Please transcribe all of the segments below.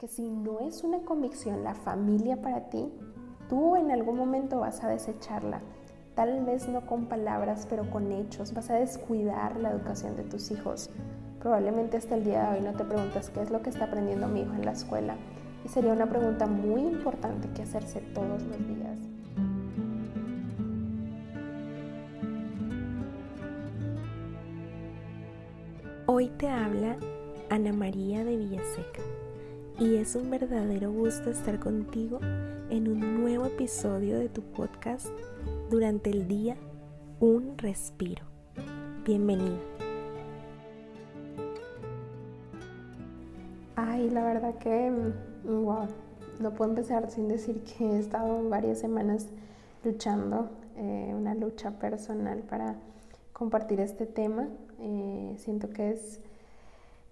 que si no es una convicción la familia para ti, tú en algún momento vas a desecharla. Tal vez no con palabras, pero con hechos. Vas a descuidar la educación de tus hijos. Probablemente hasta el día de hoy no te preguntas qué es lo que está aprendiendo mi hijo en la escuela. Y sería una pregunta muy importante que hacerse todos los días. Hoy te habla Ana María de Villaseca y es un verdadero gusto estar contigo en un nuevo episodio de tu podcast durante el día Un Respiro. Bienvenido. Ay, la verdad que, wow, mm, no puedo empezar sin decir que he estado varias semanas luchando, eh, una lucha personal para compartir este tema. Eh, siento que es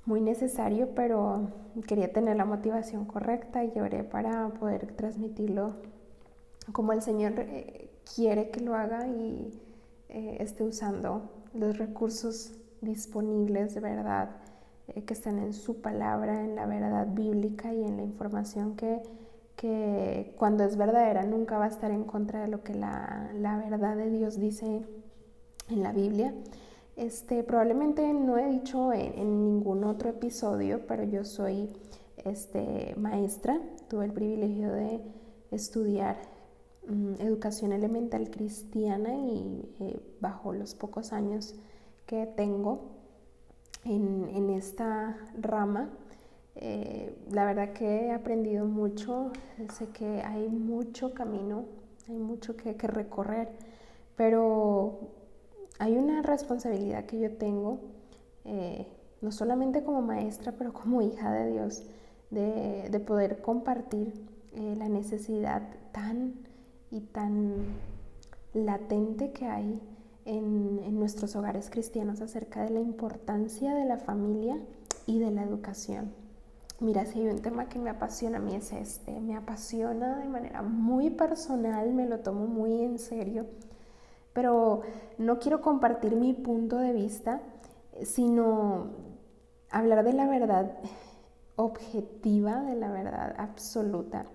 muy necesario, pero quería tener la motivación correcta y lloré para poder transmitirlo como el Señor eh, quiere que lo haga y eh, esté usando los recursos disponibles de verdad eh, que están en su palabra, en la verdad bíblica y en la información que, que cuando es verdadera nunca va a estar en contra de lo que la, la verdad de Dios dice en la Biblia. Este, probablemente no he dicho en, ningún otro episodio, pero yo soy este, maestra. Tuve el privilegio de estudiar mm, educación elemental cristiana y eh, bajo los pocos años que tengo en, esta rama, eh, la verdad que he aprendido mucho. Sé que hay mucho camino, hay mucho que, que recorrer, pero hay una responsabilidad que yo tengo, eh, no solamente como maestra, pero como hija de Dios, de, poder compartir eh, la necesidad tan y tan latente que hay en, en, nuestros hogares cristianos acerca de la importancia de la familia y de la educación. Mira, si hay un tema que me apasiona a mí es este, me apasiona de manera muy personal, me lo tomo muy en serio pero no quiero compartir mi punto de vista, sino hablar de la verdad objetiva, de la verdad absoluta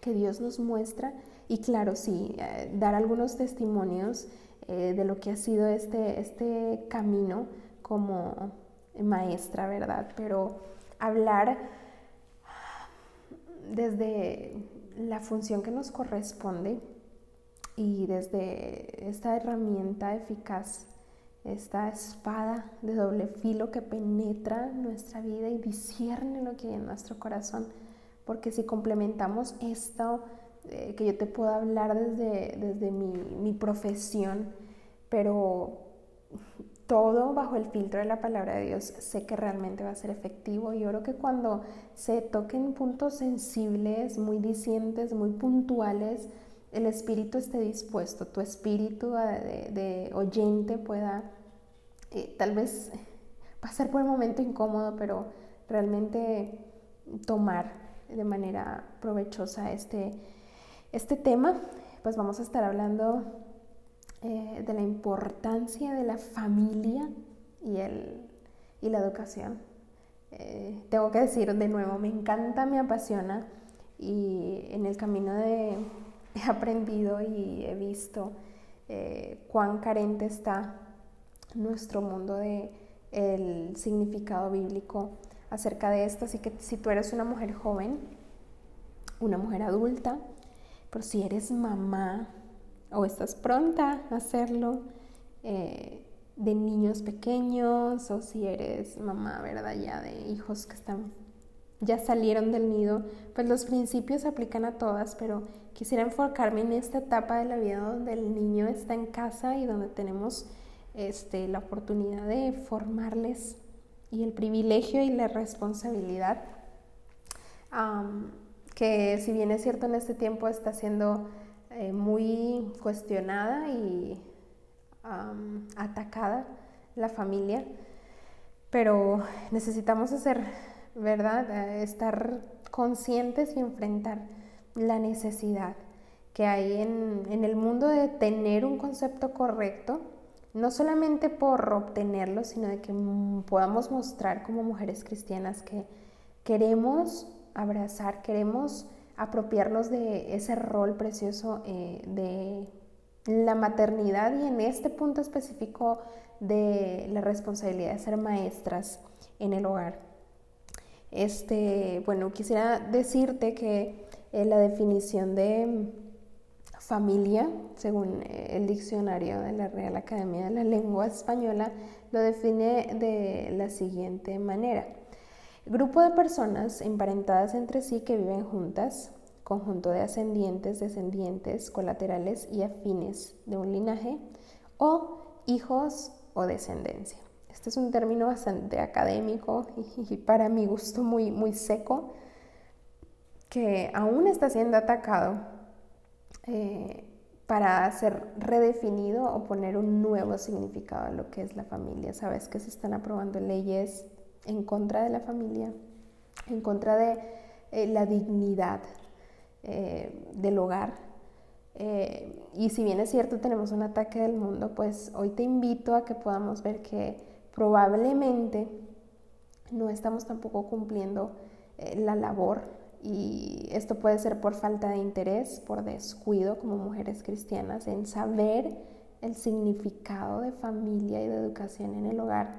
que Dios nos muestra y claro, sí, eh, dar algunos testimonios eh, de lo que ha sido este, este camino como maestra, ¿verdad? Pero hablar desde la función que nos corresponde y desde esta herramienta eficaz, esta espada de doble filo que penetra nuestra vida y discierne lo que hay en nuestro corazón, porque si complementamos esto, eh, que yo te puedo hablar desde, desde mi, mi profesión, pero todo bajo el filtro de la palabra de Dios, sé que realmente va a ser efectivo. Yo creo que cuando se toquen puntos sensibles, muy dicientes, muy puntuales, el espíritu esté dispuesto, tu espíritu de, oyente pueda eh, tal vez pasar por un momento incómodo, pero realmente tomar de manera provechosa este, este tema, pues vamos a estar hablando eh, de la importancia de la familia y, el, y la educación. Eh, tengo que decir de nuevo, me encanta, me apasiona y en el camino de he aprendido y he visto eh, cuán carente está nuestro mundo de el significado bíblico acerca de esto. Así que si tú eres una mujer joven, una mujer adulta, pero si eres mamá o estás pronta a hacerlo, eh, de niños pequeños o si eres mamá, ¿verdad? Ya de hijos que están ya salieron del nido, pues los principios se aplican a todas, pero quisiera enfocarme en esta etapa de la vida donde el niño está en casa y donde tenemos este, la oportunidad de formarles y el privilegio y la responsabilidad, que si bien es cierto en este tiempo está siendo eh, muy cuestionada y atacada la familia, pero necesitamos hacer ¿verdad? estar conscientes y enfrentar la necesidad que hay en, el mundo de tener un concepto correcto, no solamente por obtenerlo, sino de que podamos mostrar como mujeres cristianas que queremos abrazar, queremos apropiarnos de ese rol precioso eh, de la maternidad y en este punto específico de la responsabilidad de ser maestras en el hogar. Este, bueno, quisiera decirte que eh, la definición de familia, según eh, el diccionario de la Real Academia de la Lengua Española, lo define de la siguiente manera. Grupo de personas emparentadas entre sí que viven juntas, conjunto de ascendientes, descendientes, colaterales y afines de un linaje, o hijos o descendencia. Este es un término bastante académico y para mi gusto muy, muy seco, que aún está siendo atacado eh, para ser redefinido o poner un nuevo significado a lo que es la familia. Sabes que se están aprobando leyes en contra de la familia, en contra de eh, la dignidad eh, del hogar. Y si bien es cierto tenemos un ataque del mundo, pues hoy te invito a que podamos ver que probablemente no estamos tampoco cumpliendo la labor y esto puede ser por falta de interés, por descuido como mujeres cristianas en saber el significado de familia y de educación en el hogar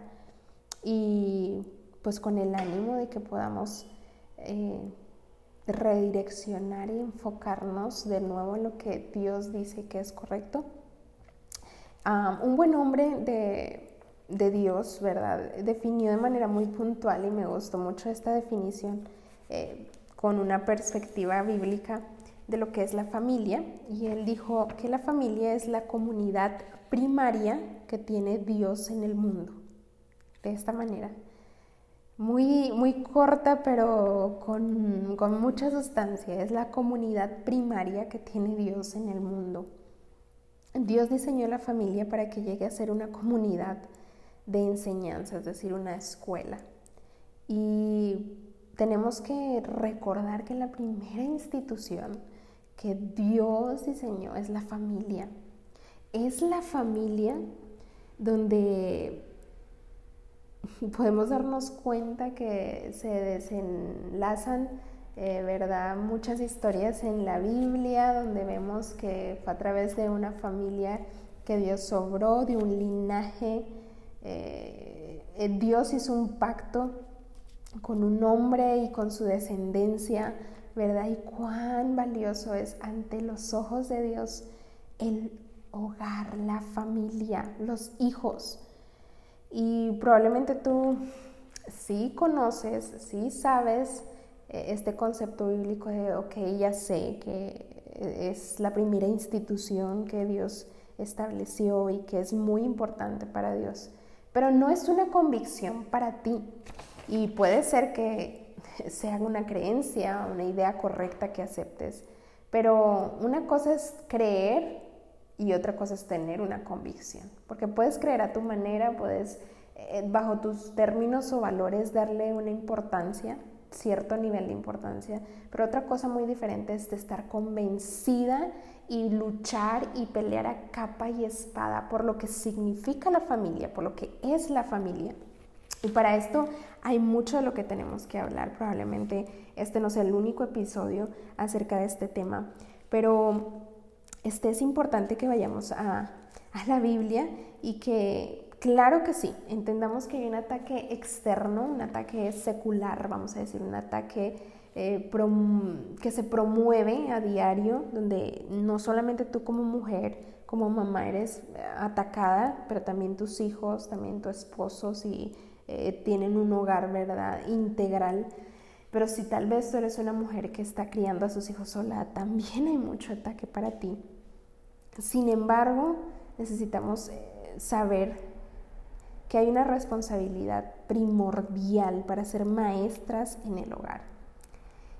y pues con el ánimo de que podamos eh, redireccionar y enfocarnos de nuevo en lo que Dios dice que es correcto. un buen hombre de, de, Dios, ¿verdad? Definió de manera muy puntual y me gustó mucho esta definición eh, con una perspectiva bíblica de lo que es la familia y él dijo que la familia es la comunidad primaria que tiene Dios en el mundo. De esta manera muy, muy corta, pero con, con mucha sustancia. Es la comunidad primaria que tiene Dios en el mundo. Dios diseñó la familia para que llegue a ser una comunidad de enseñanza, es decir, una escuela. Y tenemos que recordar que la primera institución que Dios diseñó es la familia. Es la familia donde podemos darnos cuenta que se desenlazan, eh, ¿verdad? Muchas historias en la Biblia donde vemos que fue a través de una familia que Dios sobró, de un linaje. Eh, Dios hizo un pacto con un hombre y con su descendencia, ¿verdad? Y cuán valioso es ante los ojos de Dios el hogar, la familia, los hijos. Y probablemente tú sí conoces, sí sabes eh, este concepto bíblico de, ok, ya sé que es la primera institución que Dios estableció y que es muy importante para Dios, pero no es una convicción para ti. Y puede ser que sea una creencia, una idea correcta que aceptes, pero una cosa es creer y otra cosa es tener una convicción, porque puedes creer a tu manera, puedes eh, bajo tus términos o valores darle una importancia, cierto nivel de importancia, pero otra cosa muy diferente es de estar convencida y luchar y pelear a capa y espada por lo que significa la familia, por lo que es la familia. Y para esto hay mucho de lo que tenemos que hablar. Probablemente este no sea el único episodio acerca de este tema, pero este es importante que vayamos a, la Biblia y que, claro que sí, entendamos que hay un ataque externo, un ataque secular, vamos a decir, un ataque eh, que se promueve a diario, donde no solamente tú como mujer, como mamá eres atacada, pero también tus hijos, también tu esposo, si eh, tienen un hogar, ¿verdad?, integral. Pero si tal vez tú eres una mujer que está criando a sus hijos sola, también hay mucho ataque para ti. Sin embargo, necesitamos eh, saber que hay una responsabilidad primordial para ser maestras en el hogar.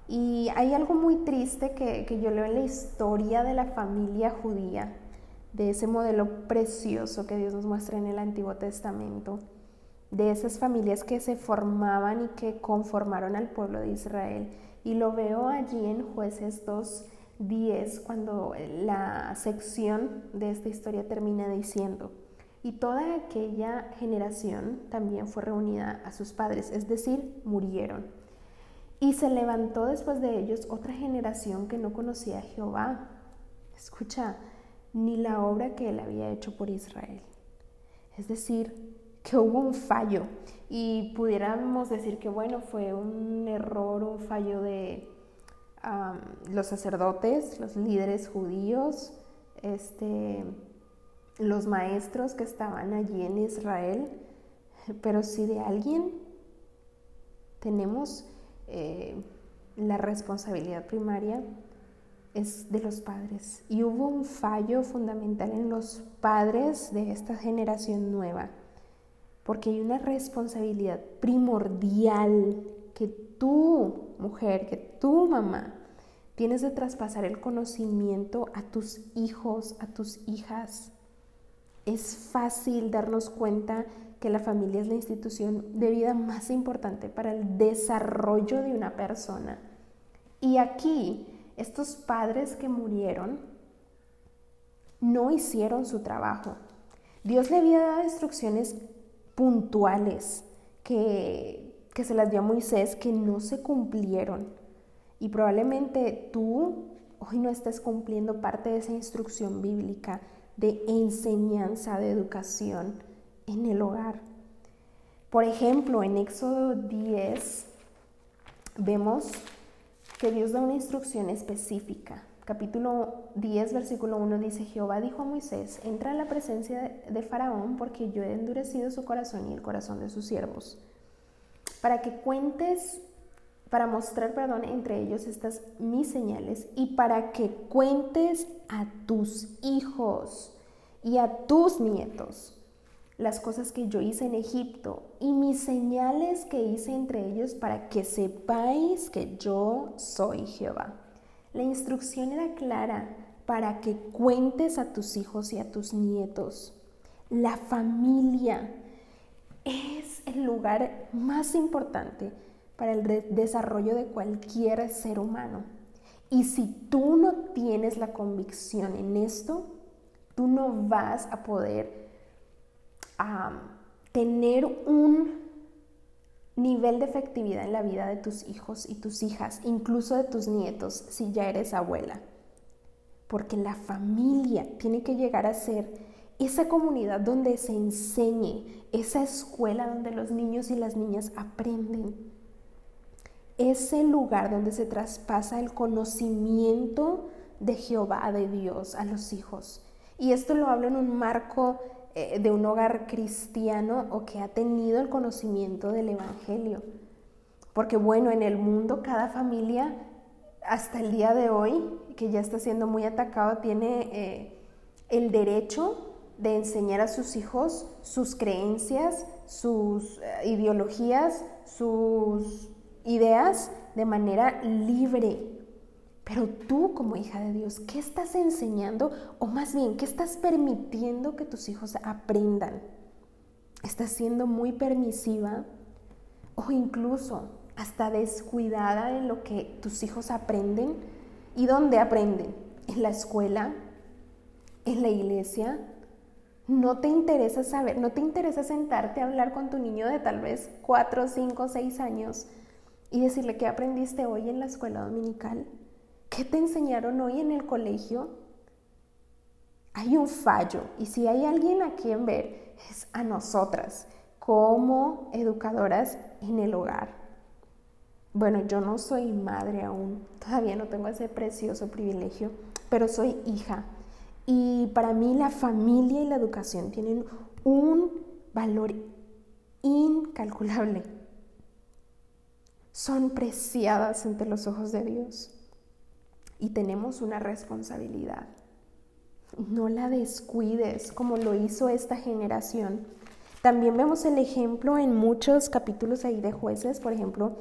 Y hay algo muy triste que, que, yo leo en la historia de la familia judía, de ese modelo precioso que Dios nos muestra en el Antiguo Testamento, de esas familias que se formaban y que conformaron al pueblo de Israel. Y lo veo allí en jueces 2 10, cuando la sección de esta historia termina diciendo, y toda aquella generación también fue reunida a sus padres, es decir, murieron. Y se levantó después de ellos otra generación que no conocía a Jehová. Escucha, ni la obra que él había hecho por Israel. Es decir, que hubo un fallo y pudiéramos decir que bueno, fue un error, un fallo de los sacerdotes, los líderes judíos, este, los maestros que estaban allí en Israel, pero si de alguien tenemos eh, la responsabilidad primaria es de los padres. Y hubo un fallo fundamental en los padres de esta generación nueva, porque hay una responsabilidad primordial que tú, mujer, que tú, mamá, tienes de traspasar el conocimiento a tus hijos, a tus hijas. Es fácil darnos cuenta que la familia es la institución de vida más importante para el desarrollo de una persona. Y aquí, estos padres que murieron no hicieron su trabajo. Dios le había dado instrucciones puntuales que, que se las dio a Moisés que no se cumplieron. Y probablemente tú hoy no estés cumpliendo parte de esa instrucción bíblica de enseñanza, de educación en el hogar. Por ejemplo, en Éxodo 10 vemos que Dios da una instrucción específica. Capítulo 10, versículo 1 dice, Jehová dijo a Moisés, entra a la presencia de Faraón porque yo he endurecido su corazón y el corazón de sus siervos, para que cuentes, para mostrar, perdón, entre ellos estas mis señales y para que cuentes a tus hijos y a tus nietos las cosas que yo hice en Egipto y mis señales que hice entre ellos para que sepáis que yo soy Jehová. La instrucción era clara para que cuentes a tus hijos y a tus nietos. La familia es el lugar más importante para el desarrollo de cualquier ser humano. Y si tú no tienes la convicción en esto, tú no vas a poder tener un nivel de efectividad en la vida de tus hijos y tus hijas, incluso de tus nietos, si ya eres abuela. Porque la familia tiene que llegar a ser esa comunidad donde se enseñe, esa escuela donde los niños y las niñas aprenden, ese lugar donde se traspasa el conocimiento de Jehová, de Dios, a los hijos. Y esto lo hablo en un marco eh, de un hogar cristiano o que ha tenido el conocimiento del Evangelio. Porque bueno, en el mundo cada familia hasta el día de hoy, que ya está siendo muy atacado, tiene eh, el derecho de enseñar a sus hijos sus creencias, sus eh, ideologías, sus ideas de manera libre. Pero tú como hija de Dios, ¿qué estás enseñando o más bien, qué estás permitiendo que tus hijos aprendan? ¿Estás siendo muy permisiva o incluso hasta descuidada en lo que tus hijos aprenden? ¿Y dónde aprenden? ¿En la escuela? ¿En la iglesia? No te interesa saber, no te interesa sentarte a hablar con tu niño de tal vez 4, 5, 6 años y decirle qué aprendiste hoy en la escuela dominical. ¿Qué te enseñaron hoy en el colegio? Hay un fallo y si hay alguien a quien ver es a nosotras como educadoras en el hogar. Bueno, yo no soy madre aún, todavía no tengo ese precioso privilegio, pero soy hija. Y para mí la familia y la educación tienen un valor incalculable. Son preciadas entre los ojos de Dios y tenemos una responsabilidad. No la descuides como lo hizo esta generación. También vemos el ejemplo en muchos capítulos ahí de jueces, por ejemplo,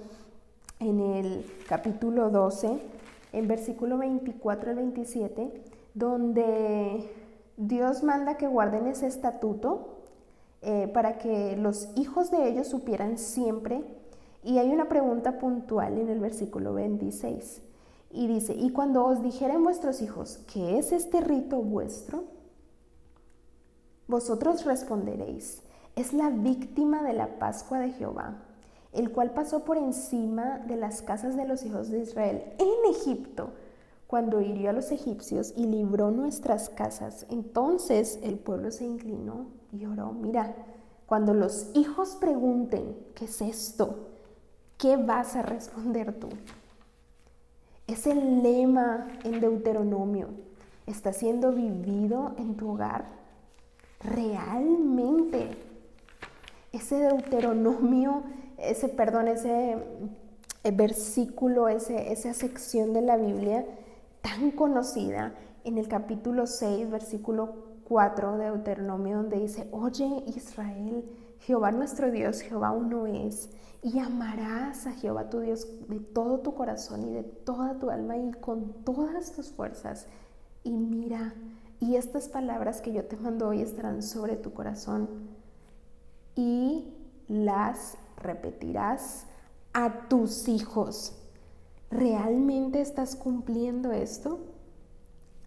en el capítulo 12, en versículo 24 al 27, donde Dios manda que guarden ese estatuto eh, para que los hijos de ellos supieran siempre. Y hay una pregunta puntual en el versículo 26. Y dice, y cuando os dijeren vuestros hijos, ¿qué es este rito vuestro? Vosotros responderéis, es la víctima de la Pascua de Jehová. el cual pasó por encima de las casas de los hijos de Israel en Egipto, cuando hirió a los egipcios y libró nuestras casas. Entonces el pueblo se inclinó y oró. Mira, cuando los hijos pregunten, ¿qué es esto? ¿Qué vas a responder tú? Es el lema en Deuteronomio. ¿Está siendo vivido en tu hogar? Realmente. Ese Deuteronomio ese, perdón, ese eh, versículo, ese, esa sección de la Biblia tan conocida en el capítulo 6, versículo 4 de Deuteronomio, donde dice, oye Israel, Jehová nuestro Dios, Jehová uno es, y amarás a Jehová tu Dios de todo tu corazón y de toda tu alma y con todas tus fuerzas. Y mira, y estas palabras que yo te mando hoy estarán sobre tu corazón y las repetirás a tus hijos. ¿Realmente estás cumpliendo esto?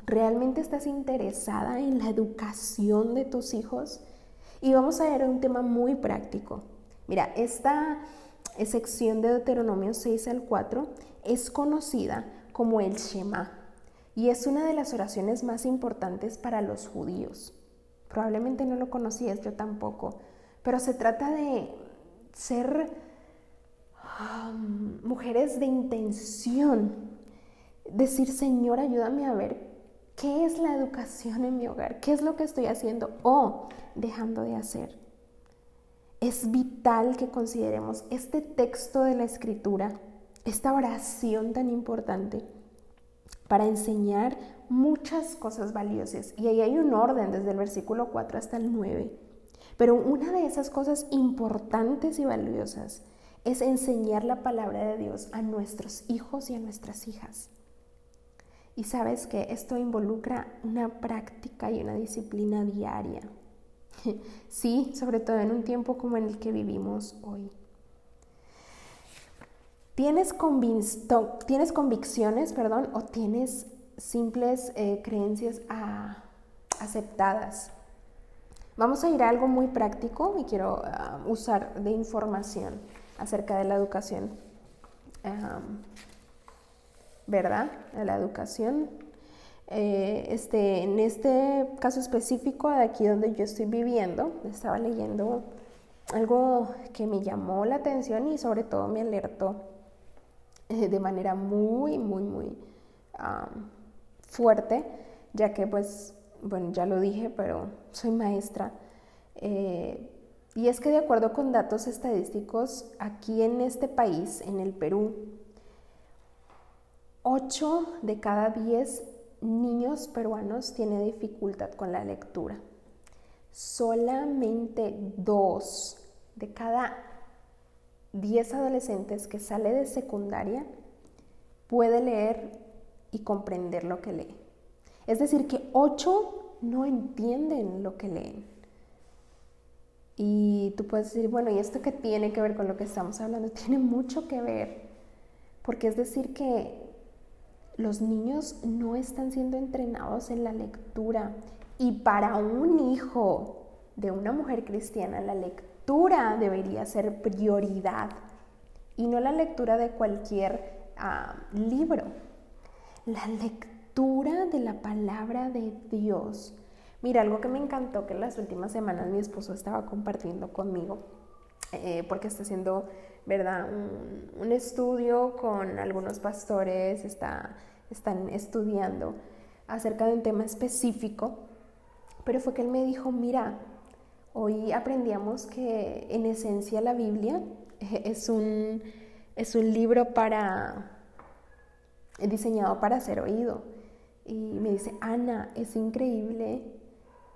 ¿Realmente estás interesada en la educación de tus hijos? Y vamos a ver un tema muy práctico. Mira, esta sección de Deuteronomio 6 al 4 es conocida como el Shema y es una de las oraciones más importantes para los judíos. Probablemente no lo conocías, yo tampoco, pero se trata de ser mujeres de intención, decir, Señor, ayúdame a ver qué es la educación en mi hogar, qué es lo que estoy haciendo o dejando de hacer. Es vital que consideremos este texto de la escritura, esta oración tan importante, para enseñar muchas cosas valiosas. Y ahí hay un orden desde el versículo 4 hasta el 9. Pero una de esas cosas importantes y valiosas es enseñar la palabra de Dios a nuestros hijos y a nuestras hijas. Y sabes que esto involucra una práctica y una disciplina diaria. Sí, sobre todo en un tiempo como en el que vivimos hoy. ¿Tienes, ¿tienes convicciones, perdón, o tienes simples eh, creencias ah, aceptadas? Vamos a ir a algo muy práctico y quiero ah, usar de información acerca de la educación. ¿Verdad? De la educación. Eh, este, en este caso específico, de aquí donde yo estoy viviendo, estaba leyendo algo que me llamó la atención y sobre todo me alertó eh, de manera muy, muy, muy fuerte, ya que pues bueno, ya lo dije, pero soy maestra. Eh, y es que de acuerdo con datos estadísticos, aquí en este país, en el Perú, 8 de cada 10 niños peruanos tienen dificultad con la lectura. Solamente 2 de cada 10 adolescentes que sale de secundaria puede leer y comprender lo que lee. Es decir, que ocho no entienden lo que leen. Y tú puedes decir, bueno, ¿y esto qué tiene que ver con lo que estamos hablando? Tiene mucho que ver, porque es decir que los niños no están siendo entrenados en la lectura. Y para un hijo de una mujer cristiana, la lectura debería ser prioridad y no la lectura de cualquier ah, libro. La lectura de la palabra de Dios. Mira, algo que me encantó que en las últimas semanas mi esposo estaba compartiendo conmigo, eh, porque está haciendo, ¿verdad?, un, estudio con algunos pastores, está, están estudiando acerca de un tema específico, pero fue que él me dijo, mira, hoy aprendíamos que en esencia la Biblia es un, es un libro para, diseñado para ser oído y me dice, Ana, es increíble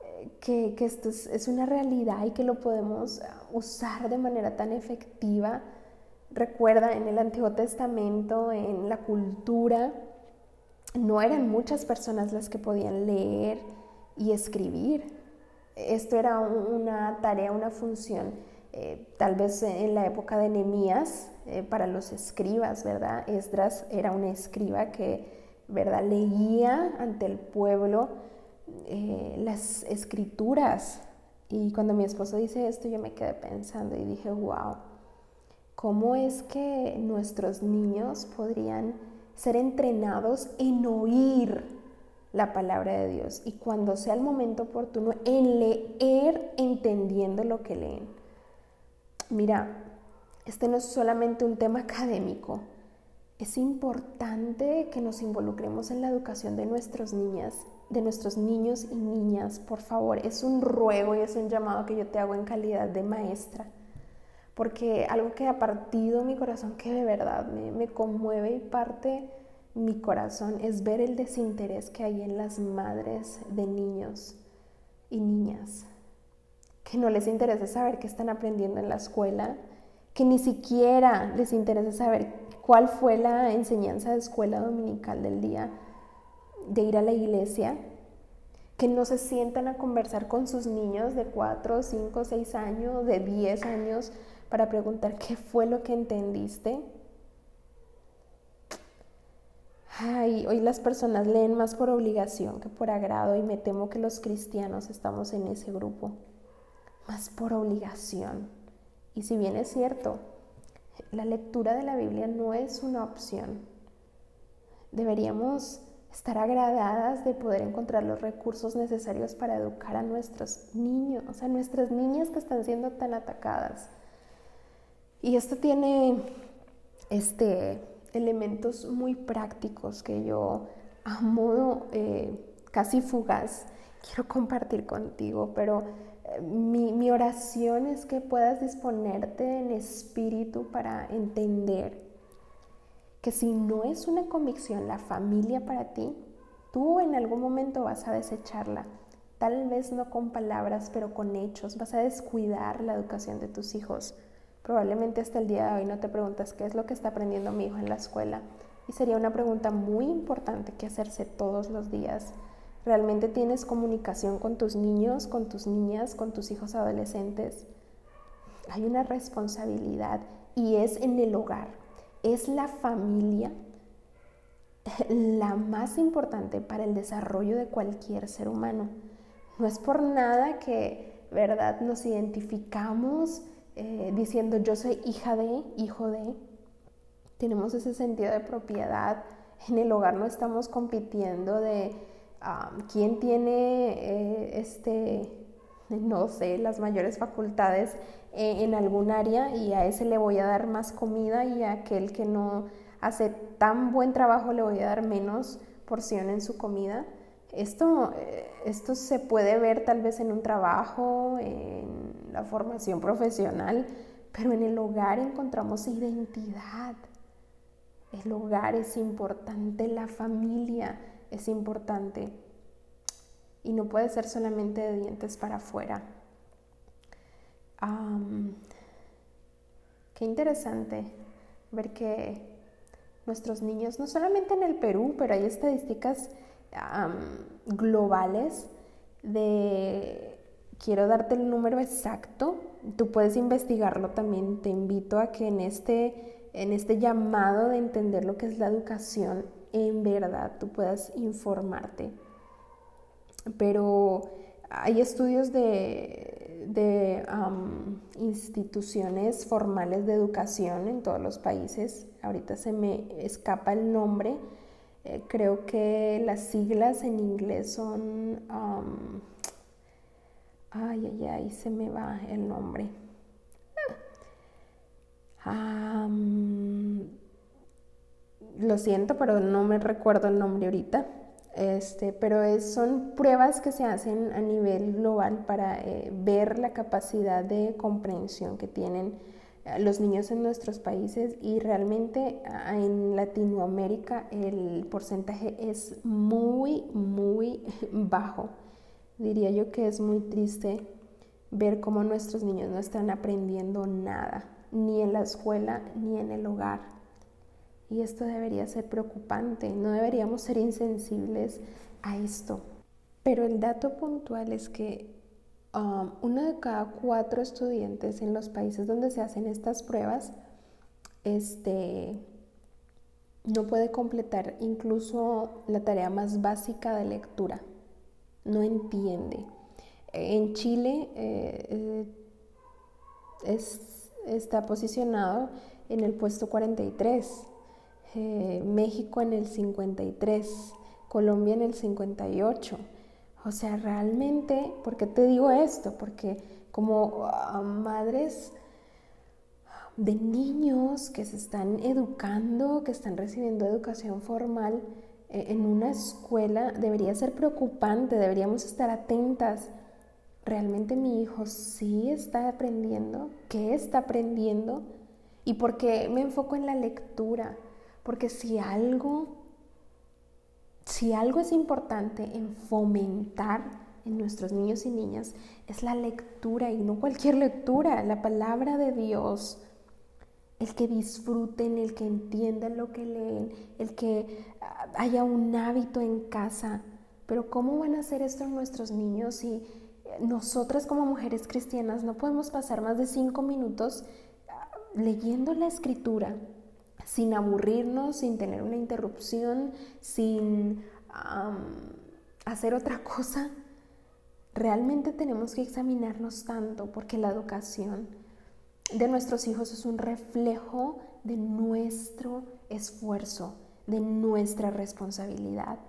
eh, que, esto es, una realidad y que lo podemos usar de manera tan efectiva. Recuerda, en el Antiguo Testamento, en la cultura, no eran muchas personas las que podían leer y escribir. Esto era una tarea, una función, eh, tal vez en la época de Nehemías, eh, para los escribas, ¿verdad? Esdras era un escriba que ¿verdad? Leía ante el pueblo eh, las escrituras. Y cuando mi esposo dice esto, yo me quedé pensando y dije, wow, cómo es que nuestros niños podrían ser entrenados en oír la palabra de Dios y cuando sea el momento oportuno en leer entendiendo lo que leen. Mira, este no es solamente un tema académico, es importante que nos involucremos en la educación de nuestros niñas, de nuestros niños y niñas. Por favor, es un ruego y es un llamado que yo te hago en calidad de maestra. Porque algo que ha partido mi corazón, que de verdad me, me conmueve y parte mi corazón, es ver el desinterés que hay en las madres de niños y niñas. Que no les interesa saber qué están aprendiendo en la escuela, que ni siquiera les interesa saber cuál fue la enseñanza de escuela dominical del día de ir a la iglesia, que no se sientan a conversar con sus niños de 4, 5, 6 años, de 10 años, para preguntar qué fue lo que entendiste. Ay, hoy las personas leen más por obligación que por agrado y me temo que los cristianos estamos en ese grupo, más por obligación. Y si bien es cierto, la lectura de la Biblia no es una opción. Deberíamos estar agradadas de poder encontrar los recursos necesarios para educar a nuestros niños, a nuestras niñas que están siendo tan atacadas. Y esto tiene este, elementos muy prácticos que yo a modo eh, casi fugaz quiero compartir contigo, pero mi, oración es que puedas disponerte en espíritu para entender que si no es una convicción la familia para ti, tú en algún momento vas a desecharla. Tal vez no con palabras, pero con hechos. Vas a descuidar la educación de tus hijos. Probablemente hasta el día de hoy no te preguntas qué es lo que está aprendiendo mi hijo en la escuela. Y sería una pregunta muy importante que hacerse todos los días ¿Realmente tienes comunicación con tus niños, con tus niñas, con tus hijos adolescentes? Hay una responsabilidad y es en el hogar. Es la familia la más importante para el desarrollo de cualquier ser humano. No es por nada que, ¿verdad?, nos identificamos eh, diciendo yo soy hija de, hijo de. Tenemos ese sentido de propiedad. En el hogar no estamos compitiendo de quién tiene eh, este, no sé, las mayores facultades eh, en algún área y a ese le voy a dar más comida y a aquel que no hace tan buen trabajo le voy a dar menos porción en su comida. Esto, eh, esto se puede ver tal vez en un trabajo, en la formación profesional, pero en el hogar encontramos identidad. El hogar es importante, la familia es importante y no puede ser solamente de dientes para afuera. qué interesante ver que nuestros niños, no solamente en el Perú, pero hay estadísticas globales de, quiero darte el número exacto, tú puedes investigarlo también, te invito a que en este, en este llamado de entender lo que es la educación en verdad tú puedas informarte. Pero hay estudios de, de instituciones formales de educación en todos los países. Ahorita se me escapa el nombre. Eh, creo que las siglas en inglés son... ay, ay, ay, se me va el nombre lo siento, pero no me recuerdo el nombre ahorita. Este, pero son pruebas que se hacen a nivel global para eh, ver la capacidad de comprensión que tienen los niños en nuestros países y realmente en Latinoamérica el porcentaje es muy, muy bajo. Diría yo que es muy triste ver cómo nuestros niños no están aprendiendo nada, ni en la escuela ni en el hogar. Y esto debería ser preocupante, no deberíamos ser insensibles a esto. Pero el dato puntual es que um, uno de cada cuatro estudiantes en los países donde se hacen estas pruebas este, no puede completar incluso la tarea más básica de lectura. No entiende. En Chile eh, eh, es está posicionado en el puesto 43, eh, México en el 53, Colombia en el 58. O sea, realmente, ¿por qué te digo esto? Porque como ah, madres de niños que se están educando, que están recibiendo educación formal eh, en una escuela, debería ser preocupante, deberíamos estar atentas. ¿Realmente mi hijo sí está aprendiendo? ¿Qué está aprendiendo? ¿Y por qué me enfoco en la lectura? Porque si algo, si algo es importante en fomentar en nuestros niños y niñas, es la lectura y no cualquier lectura, la palabra de Dios, el que disfruten, el que entiendan lo que leen, el que ah, haya un hábito en casa. Pero ¿cómo van a hacer esto nuestros niños si nosotras como mujeres cristianas no podemos pasar más de cinco minutos ah, leyendo la escritura sin aburrirnos, sin tener una interrupción, sin hacer otra cosa? Realmente tenemos que examinarnos tanto porque la educación de nuestros hijos es un reflejo de nuestro esfuerzo, de nuestra responsabilidad.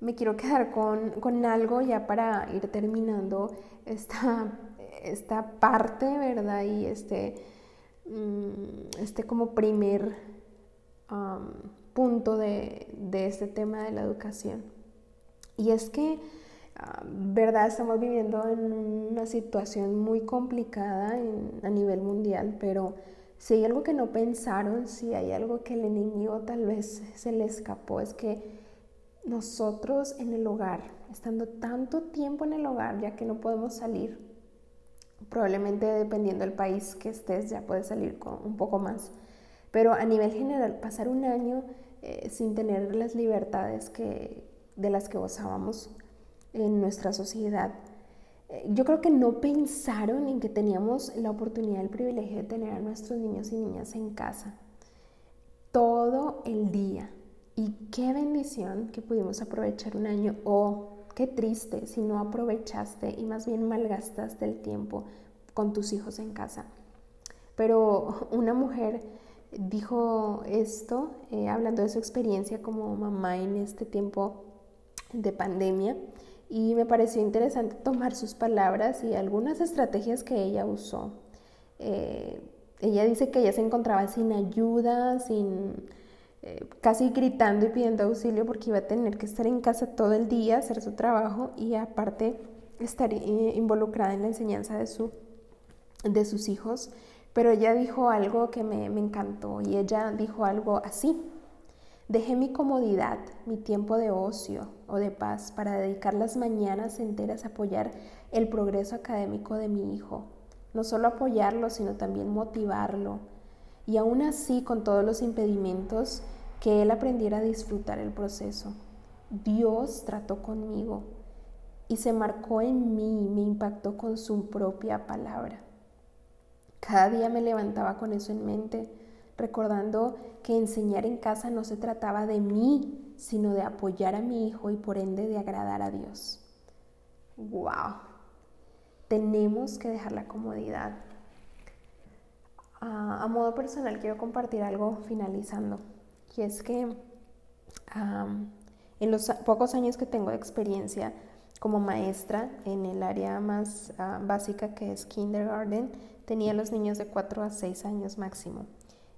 Me quiero quedar con, algo ya para ir terminando esta, esta parte, ¿verdad? Y este, este como primer punto de, de este tema de la educación. Y es que verdad estamos viviendo en una situación muy complicada a nivel mundial, pero si hay algo que no pensaron, si hay algo que el enemigo tal vez se le escapó, es que nosotros en el hogar, estando tanto tiempo en el hogar, ya que no podemos salir, probablemente dependiendo del país que estés, ya puedes salir con un poco más, pero a nivel general, pasar un año eh, sin tener las libertades que, de las que gozábamos en nuestra sociedad. Eh, yo creo que no pensaron en que teníamos la oportunidad, el privilegio de tener a nuestros niños y niñas en casa todo el día. Y qué bendición que pudimos aprovechar un año. O qué triste si no aprovechaste y más bien malgastaste el tiempo con tus hijos en casa. Pero una mujer dijo esto, eh, hablando de su experiencia como mamá en este tiempo de pandemia, y me pareció interesante tomar sus palabras y algunas estrategias que ella usó. Eh, ella dice que ella se encontraba sin ayuda, sin casi gritando y pidiendo auxilio porque iba a tener que estar en casa todo el día, hacer su trabajo y aparte estar eh, involucrada en la enseñanza de, su, de sus hijos. Pero ella dijo algo que me, me encantó y ella dijo algo así. Dejé mi comodidad, mi tiempo de ocio o de paz para dedicar las mañanas enteras a apoyar el progreso académico de mi hijo. No solo apoyarlo, sino también motivarlo. Y aún así, con todos los impedimentos, que él aprendiera a disfrutar el proceso. Dios trató conmigo y se marcó en mí, me impactó con su propia palabra. Cada día me levantaba con eso en mente recordando que enseñar en casa no se trataba de mí, sino de apoyar a mi hijo y por ende de agradar a Dios. ¡Wow! Tenemos que dejar la comodidad. A modo personal quiero compartir algo finalizando, y es que en los pocos años que tengo de experiencia como maestra en el área más ah, básica que es kindergarten, tenía los niños de 4 a 6 años máximo.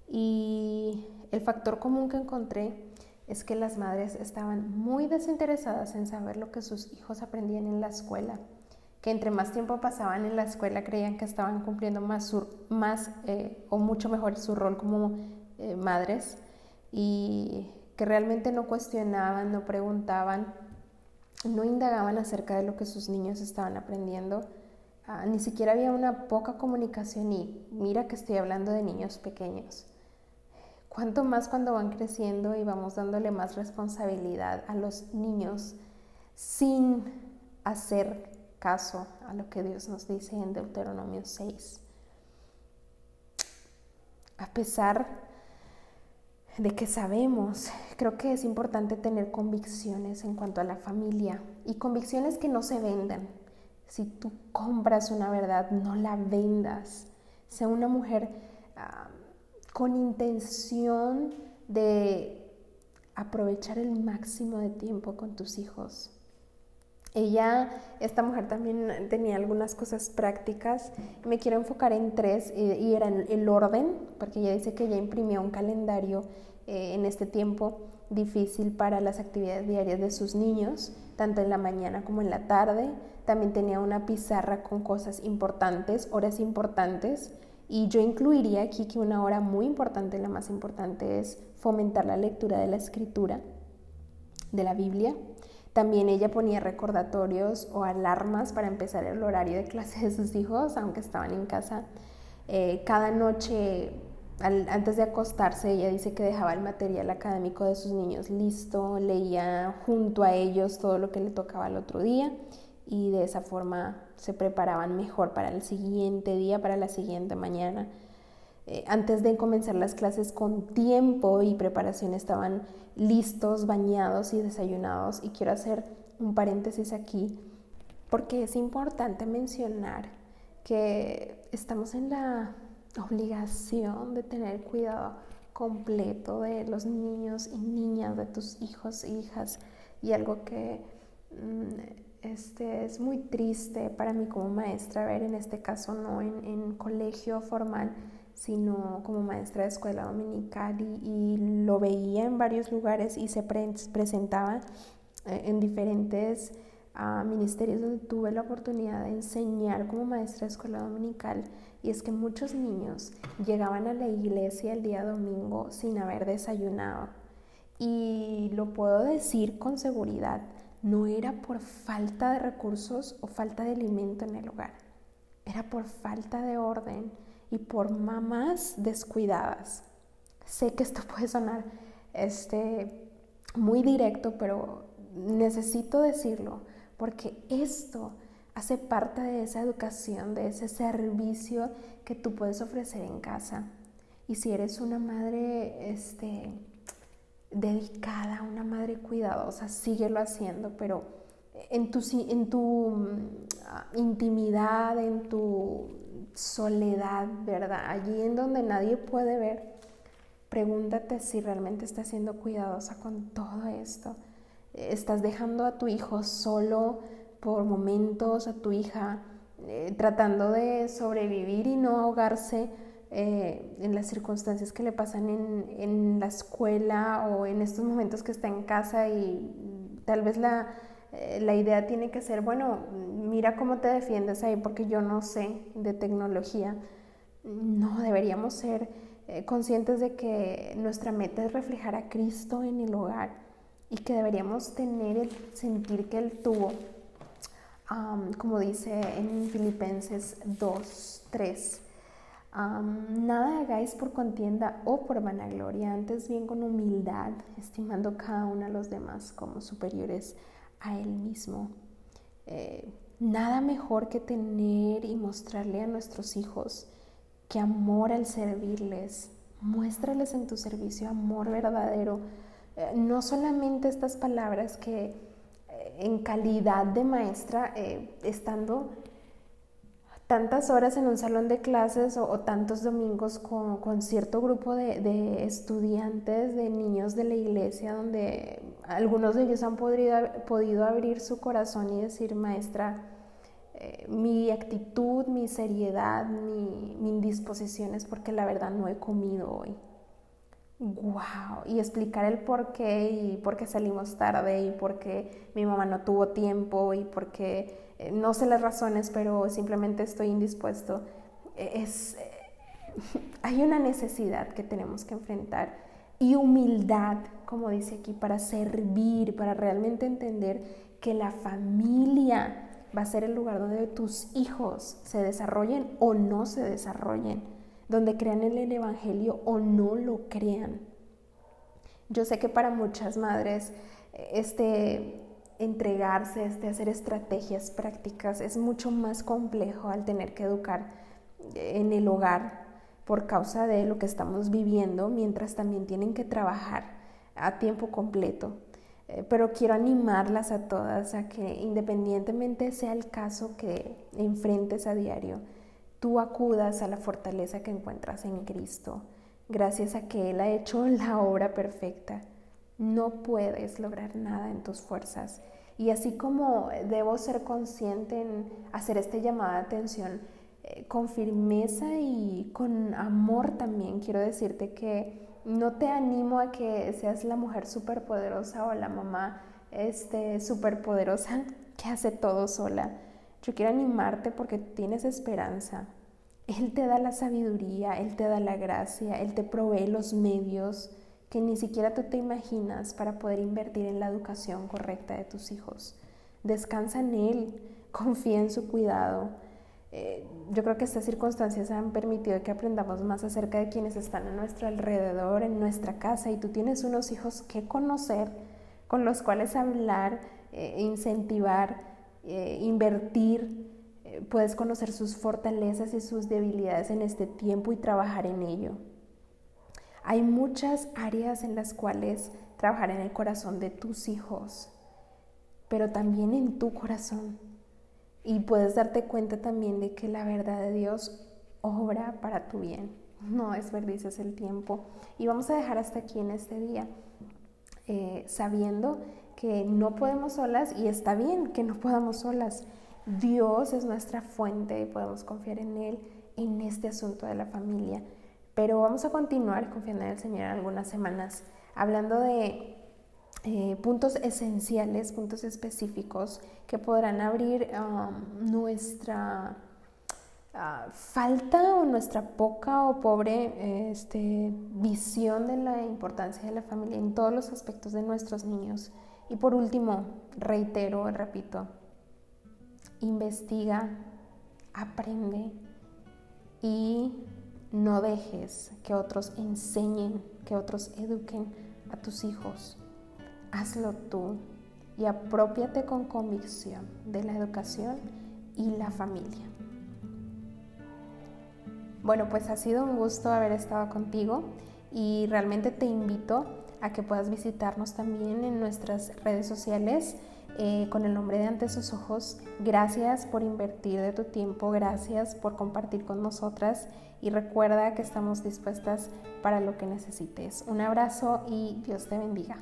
Y el factor común que encontré es que las madres estaban muy desinteresadas en saber lo que sus hijos aprendían en la escuela, que entre más tiempo pasaban en la escuela creían que estaban cumpliendo más, más eh, o mucho mejor su rol como eh, madres y que realmente no cuestionaban, no preguntaban, no indagaban acerca de lo que sus niños estaban aprendiendo. Ah, ni siquiera había una poca comunicación y mira que estoy hablando de niños pequeños. Cuanto más cuando van creciendo y vamos dándole más responsabilidad a los niños sin hacer caso a lo que Dios nos dice en Deuteronomio 6. A pesar de que sabemos, creo que es importante tener convicciones en cuanto a la familia y convicciones que no se vendan. Si tú compras una verdad, no la vendas. Sea una mujer ah, con intención de aprovechar el máximo de tiempo con tus hijos. Ella, esta mujer también tenía algunas cosas prácticas. Me quiero enfocar en tres y, era el orden, porque ella dice que ella imprimió un calendario eh, en este tiempo difícil para las actividades diarias de sus niños, tanto en la mañana como en la tarde. También tenía una pizarra con cosas importantes, horas importantes. Y yo incluiría aquí que una hora muy importante, la más importante, es fomentar la lectura de la escritura, de la Biblia. También ella ponía recordatorios o alarmas para empezar el horario de clase de sus hijos, aunque estaban en casa. Eh, cada noche antes de acostarse, ella dice que dejaba el material académico de sus niños listo, leía junto a ellos todo lo que le tocaba el otro día y de esa forma se preparaban mejor para el siguiente día, para la siguiente mañana. Eh, antes de comenzar las clases con tiempo y preparación estaban listos, bañados y desayunados. Y quiero hacer un paréntesis aquí porque es importante mencionar que estamos en la obligación de tener cuidado completo de los niños y niñas, de tus hijos e hijas. Y algo que mm, este, es muy triste para mí como maestra ver, en este caso no en, en colegio formal, sino como maestra de escuela dominical y, lo veía en varios lugares y se presentaba eh, en diferentes a ministerios donde tuve la oportunidad de enseñar como maestra de escuela dominical. Y es que muchos niños llegaban a la iglesia el día domingo sin haber desayunado. Y lo puedo decir con seguridad, no era por falta de recursos o falta de alimento en el hogar, era por falta de orden y por mamás descuidadas. Sé que esto puede sonar este, muy directo, pero necesito decirlo porque esto hace parte de esa educación, de ese servicio que tú puedes ofrecer en casa. Y si eres una madre este, dedicada, una madre cuidadosa, síguelo haciendo, pero en tu, en tu mm, intimidad, en tu soledad, ¿verdad? Allí en donde nadie puede ver, pregúntate si realmente estás siendo cuidadosa con todo esto estás dejando a tu hijo solo por momentos, a tu hija eh, tratando de sobrevivir y no ahogarse eh, en las circunstancias que le pasan en, la escuela o en estos momentos que está en casa y tal vez la, la idea tiene que ser, bueno, mira cómo te defiendes ahí porque yo no sé de tecnología. No, deberíamos ser conscientes de que nuestra meta es reflejar a Cristo en el hogar y que deberíamos tener el sentir que Él tuvo, como dice en Filipenses 2, 3. nada hagáis por contienda o por vanagloria, antes bien con humildad, estimando cada uno a los demás como superiores a Él mismo. Eh, nada mejor que tener y mostrarle a nuestros hijos que amor al servirles. Muéstrales en tu servicio amor verdadero eh, no solamente estas palabras que eh, en calidad de maestra, estando tantas horas en un salón de clases o, tantos domingos con, cierto grupo de, estudiantes, de niños de la iglesia, donde algunos de ellos han podido, abrir su corazón y decir, maestra, mi actitud, mi seriedad, mi, mi indisposición es porque la verdad no he comido hoy wow, y explicar el por qué y por qué salimos tarde y por qué mi mamá no tuvo tiempo y por qué eh, no sé las razones, pero simplemente estoy indispuesto. E, es, eh, hay una necesidad que tenemos que enfrentar y humildad, como dice aquí, para servir, para realmente entender que la familia va a ser el lugar donde tus hijos se desarrollen o no se desarrollen donde crean en el Evangelio o no lo crean. Yo sé que para muchas madres este entregarse, este hacer estrategias prácticas es mucho más complejo al tener que educar en el hogar por causa de lo que estamos viviendo, mientras también tienen que trabajar a tiempo completo. Eh, pero quiero animarlas a todas a que independientemente sea el caso que enfrentes a diario, tú acudas a la fortaleza que encuentras en Cristo, gracias a que Él ha hecho la obra perfecta. No puedes lograr nada en tus fuerzas. Y así como debo ser consciente en hacer este llamado de atención eh, con firmeza y con amor también, quiero decirte que no te animo a que seas la mujer superpoderosa o la mamá este, superpoderosa que hace todo sola. Yo quiero animarte porque tienes esperanza. Él te da la sabiduría, Él te da la gracia, Él te provee los medios que ni siquiera tú te imaginas para poder invertir en la educación correcta de tus hijos. Descansa en Él, confía en su cuidado. Eh, yo creo que estas circunstancias han permitido que aprendamos más acerca de quienes están a nuestro alrededor, en nuestra casa, y tú tienes unos hijos que conocer, con los cuales hablar, eh, incentivar, eh, invertir. puedes conocer sus fortalezas y sus debilidades en este tiempo y trabajar en ello. Hay muchas áreas en las cuales trabajar en el corazón de tus hijos, pero también en tu corazón. Y puedes darte cuenta también de que la verdad de Dios obra para tu bien. No desperdicias el tiempo. Y vamos a dejar hasta aquí en este día, eh, sabiendo que no podemos solas y está bien que no podamos solas. Dios es nuestra fuente y podemos confiar en Él en este asunto de la familia. Pero vamos a continuar confiando en el Señor algunas semanas, hablando de eh, puntos esenciales, puntos específicos que podrán abrir um, nuestra ah, falta o nuestra poca o pobre este, visión de la importancia de la familia en todos los aspectos de nuestros niños. Y por último, reitero, repito, investiga, aprende y no dejes que otros enseñen, que otros eduquen a tus hijos. Hazlo tú y apropiate con convicción de la educación y la familia. Bueno, pues ha sido un gusto haber estado contigo y realmente te invito a que puedas visitarnos también en nuestras redes sociales eh, con el nombre de Ante sus ojos. Gracias por invertir de tu tiempo, gracias por compartir con nosotras y recuerda que estamos dispuestas para lo que necesites. Un abrazo y Dios te bendiga.